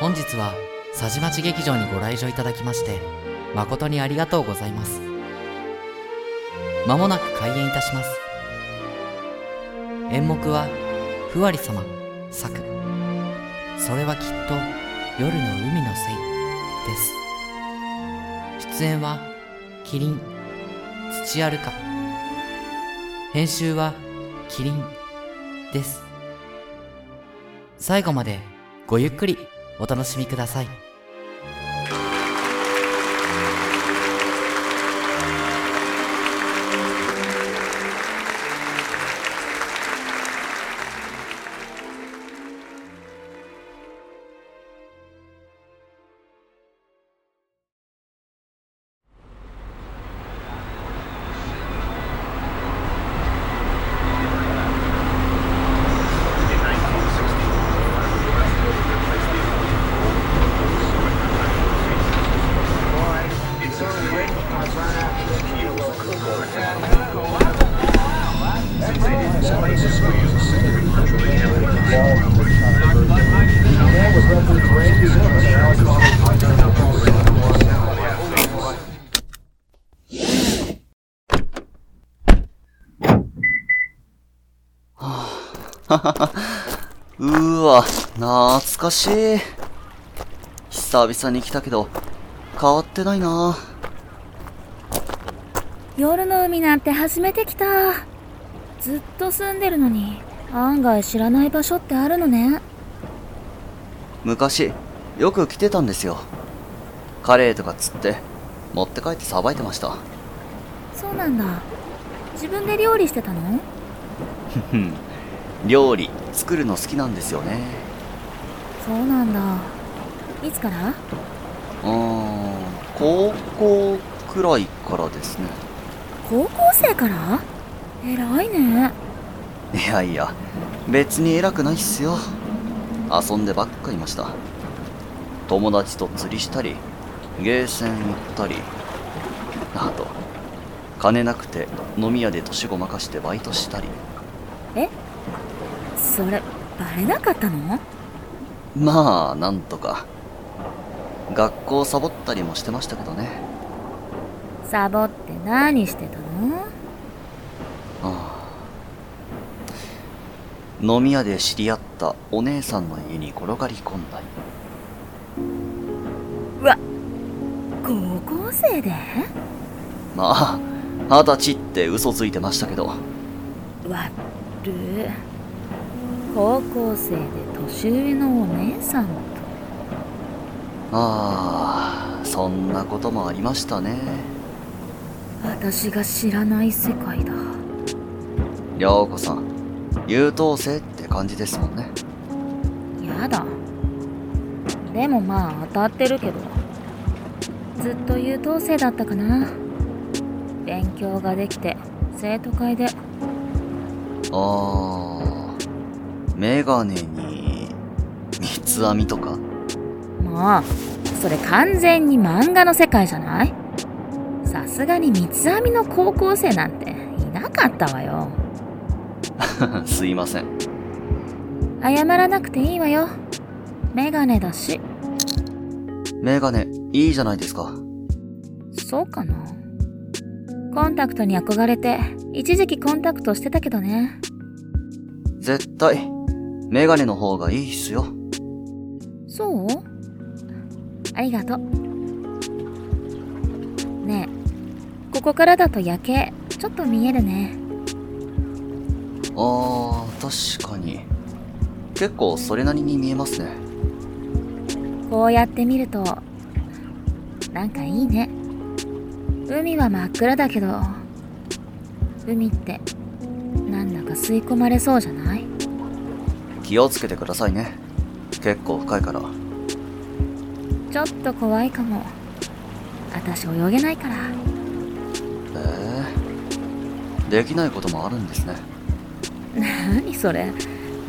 本日は佐治町劇場にご来場いただきまして誠にありがとうございます。まもなく開演いたします。演目はふわり様作。それはきっと夜の海のせいです。出演はキリン土あるか編集はキリンです。最後までごゆっくり。お楽しみください。うーわ、懐かしい。久々に来たけど、変わってないな。夜の海なんて初めて来た。ずっと住んでるのに、案外知らない場所ってあるのね。昔、よく来てたんですよ。カレーとか釣って、持って帰ってさばいてました。そうなんだ。自分で料理してたの？ふん。料理作るの好きなんですよね。そうなんだ。いつから？うーん高校くらいからですね。高校生から？偉いね。いやいや別に偉くないっすよ。遊んでばっかいました。友達と釣りしたりゲーセン行ったり。あと金なくて飲み屋で年ごまかしてバイトしたり。え？それバレなかったの？まあなんとか。学校サボったりもしてましたけどね。サボって何してたの？ああ。飲み屋で知り合ったお姉さんの家に転がり込んだり。うわ高校生で？まあ二十歳って嘘ついてましたけど。わる高校生で年上のお姉さんと。ああそんなこともありましたね。私が知らない世界だ。涼子さん優等生って感じですもんね。やだ。でもまあ当たってるけど。ずっと優等生だったかな。勉強ができて生徒会で。ああメガネに三つ編みとか？もうそれ完全に漫画の世界じゃない？さすがに三つ編みの高校生なんていなかったわよ。すいません。謝らなくていいわよ。メガネだし。メガネいいじゃないですか。そうかな。コンタクトに憧れて一時期コンタクトしてたけどね。絶対メガネの方がいいっすよ。そう？ありがとう。ねえここからだと夜景ちょっと見えるね。あー確かに。結構それなりに見えますね。こうやって見るとなんかいいね。海は真っ暗だけど海ってなんだか吸い込まれそうじゃない？気をつけてくださいね。結構深いから。ちょっと怖いかも。私泳げないから。へえ。できないこともあるんですね。何それ？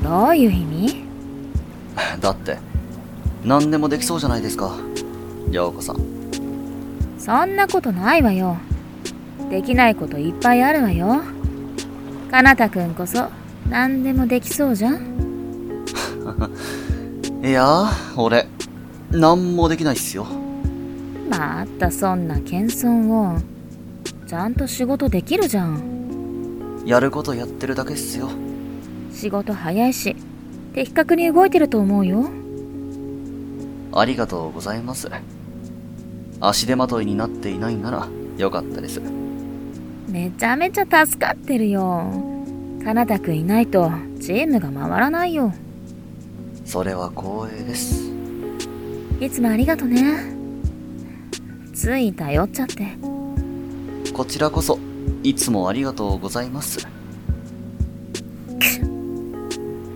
どういう意味？だって何でもできそうじゃないですか。涼子さん。そんなことないわよ。できないこといっぱいあるわよ。かなたくんこそ何でもできそうじゃん いや俺なんもできないっすよ。またそんな謙遜をちゃんと仕事できるじゃんやることやってるだけっすよ。仕事早いし的確に動いてると思うよありがとうございます。足手まといになっていないならよかったです。めちゃめちゃ助かってるよかなたくんいないとチームが回らないよそれは光栄です。いつもありがとね。つい頼っちゃって。こちらこそ、いつもありがとうございます。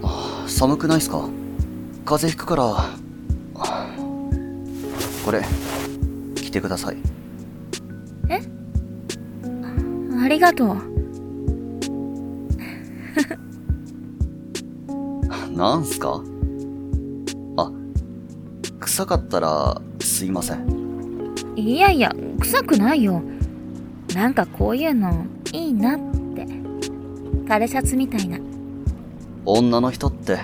あ寒くないっすか？風邪ひくから、あこれ、着てください。ありがとう。なんすか？あ、臭かったら、すいません。いやいや臭くないよなんかこういうのいいなって枯シャツみたいな女の人って、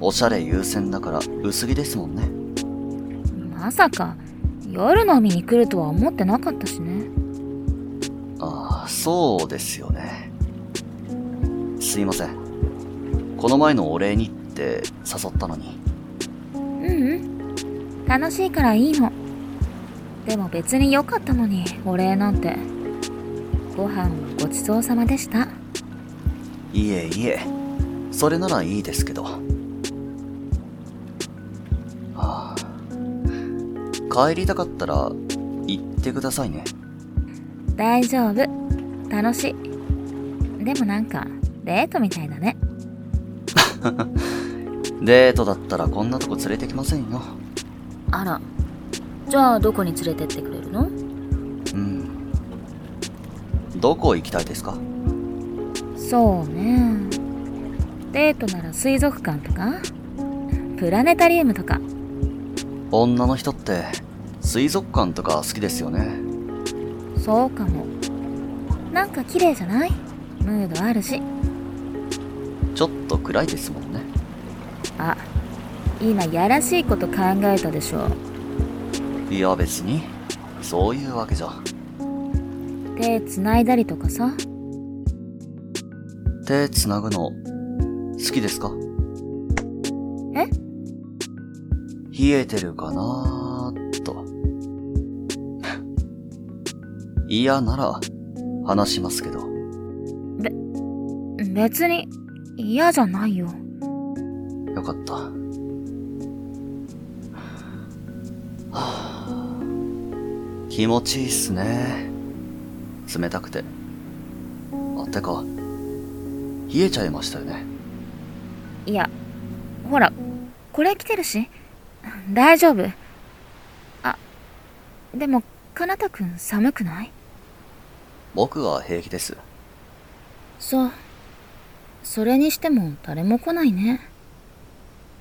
おしゃれ優先だから薄着ですもんね。まさか夜飲みに来るとは思ってなかったしねああ、そうですよね。すいません。この前のお礼にって誘ったのに。うんうん楽しいからいいの。でも別に良かったのにお礼なんて。ご飯はごちそうさまでした。いえいえ、それならいいですけど。はあ、帰りたかったら、行ってくださいね。大丈夫。楽しい。でもなんかデートみたいだね。デートだったらこんなとこ連れてきませんよ。あら。じゃあどこに連れてってくれるの？うん。どこ行きたいですか？そうね。デートなら水族館とか？プラネタリウムとか？女の人って、水族館とか好きですよね。そうかも。なんか綺麗じゃない？ムードあるし。ちょっと暗いですもんね。あ今やらしいこと考えたでしょいや別に、そういうわけじゃ。手繋いだりとかさ手つなぐの、好きですか？え？冷えてるかなーっと。嫌なら、話しますけど。別に嫌じゃないよよかった。気持ちいいっすね。冷たくて。あ、てか、冷えちゃいましたよね。いやほらこれ着てるし大丈夫あでもかなたくん寒くない？僕は平気です。そうそれにしても誰も来ないね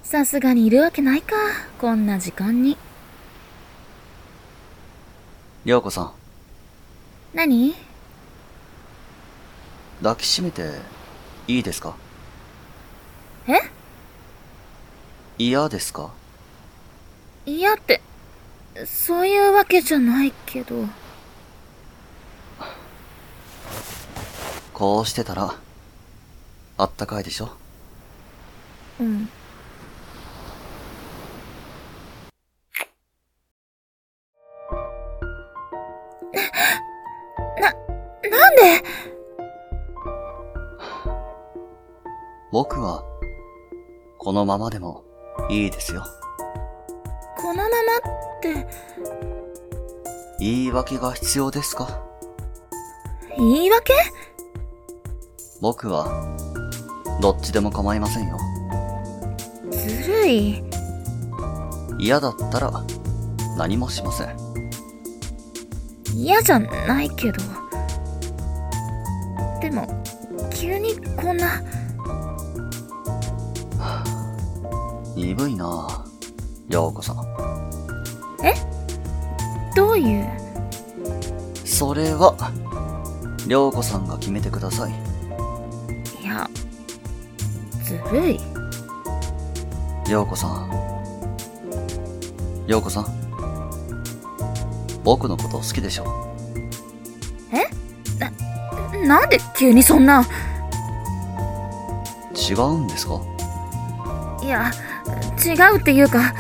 さすがにいるわけないかこんな時間にりょうこさん、何？抱きしめて、いいですか？え？嫌ですか？嫌ってそういうわけじゃないけど。こうしてたら、あったかいでしょ？うんな、なんで？僕は、このままでもいいですよ。このままって？言い訳が必要ですか？言い訳？僕は、どっちでも構いませんよ。ずるい嫌だったら、何もしません。嫌じゃないけどでも急にこんな鈍いなぁ、りょうこさん。どういう？それは、りょうこさんが決めてください。いやずるいりょうこさん。陽子さん？僕のこと好きでしょなんで急にそんな？違うんですか？いや違うっていうか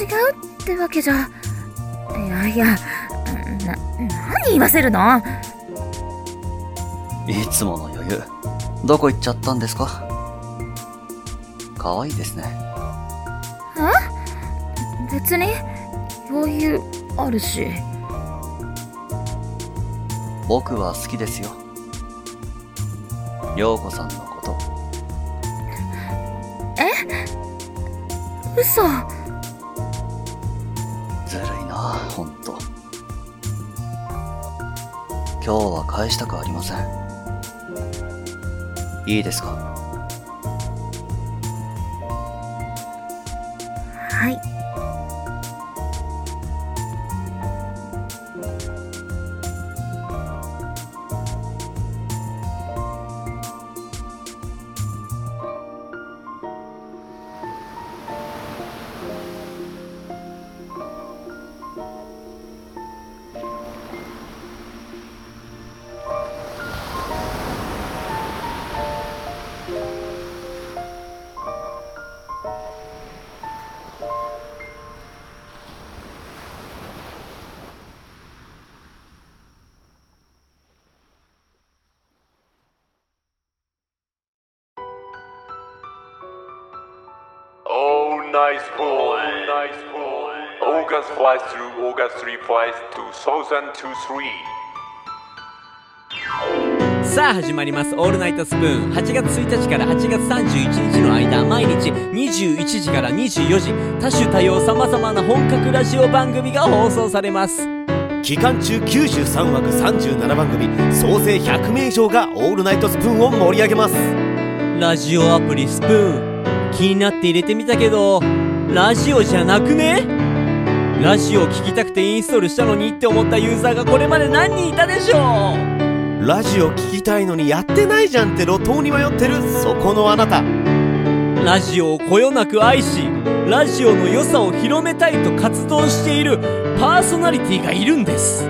違うってわけじゃいやいやな何言わせるの？いつもの余裕。どこ行っちゃったんですか？可愛いですね。別に余裕あるし。僕は好きですよ。陽子さんのこと。嘘。ずるいなほんと。今日は返したくありません。いいですか？はい「nice boy. nice boy. August flies through August 3 flies 2023. さあ始まります「オールナイトスプーン」8月1日から8月31日の間毎日21時から24時多種多様さまざまな本格ラジオ番組が放送されます期間中93枠37番組総勢100名以上がオールナイトスプーンを盛り上げますラジオアプリスプーン気になって入れてみたけどラジオじゃなくね？ラジオ聞きたくてインストールしたのにって思ったユーザーがこれまで何人いたでしょう？ラジオ聞きたいのにやってないじゃんって路頭に迷ってるそこのあなた。ラジオをこよなく愛しラジオの良さを広めたいと活動しているパーソナリティがいるんです。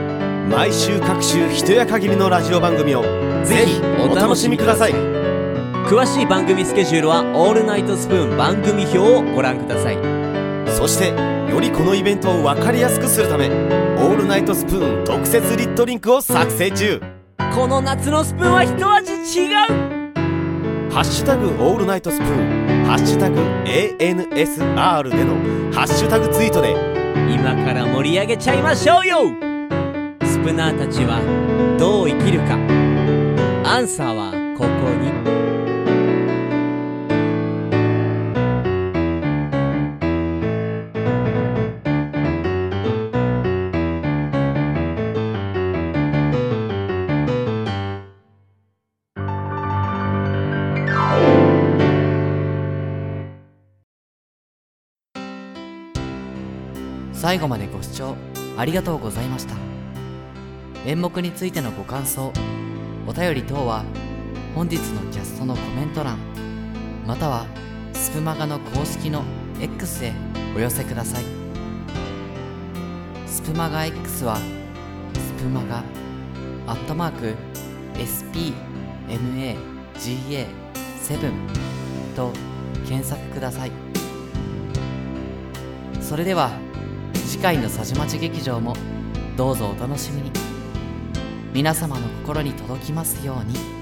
毎週各週一夜限りのラジオ番組をぜひお楽しみください詳しい番組スケジュールは「オールナイトスプーン」番組表をご覧ください。そしてよりこのイベントを分かりやすくするためオールナイトスプーン特設リットリンクを作成中。この夏のスプーンは一味違う。ハッシュタグオールナイトスプーンハッシュタグ ANSR でのハッシュタグツイートで。今から盛り上げちゃいましょうよ。スプナーたちはどう生きるか。アンサーはここに最後までご視聴ありがとうございました。演目についてのご感想お便り等は本日のキャストのコメント欄またはスプマガの公式の X へお寄せください。スプマガ X はスプマガアットマーク SPMAGA7 と検索ください。それでは回の佐治町劇場もどうぞお楽しみに皆様の心に届きますように。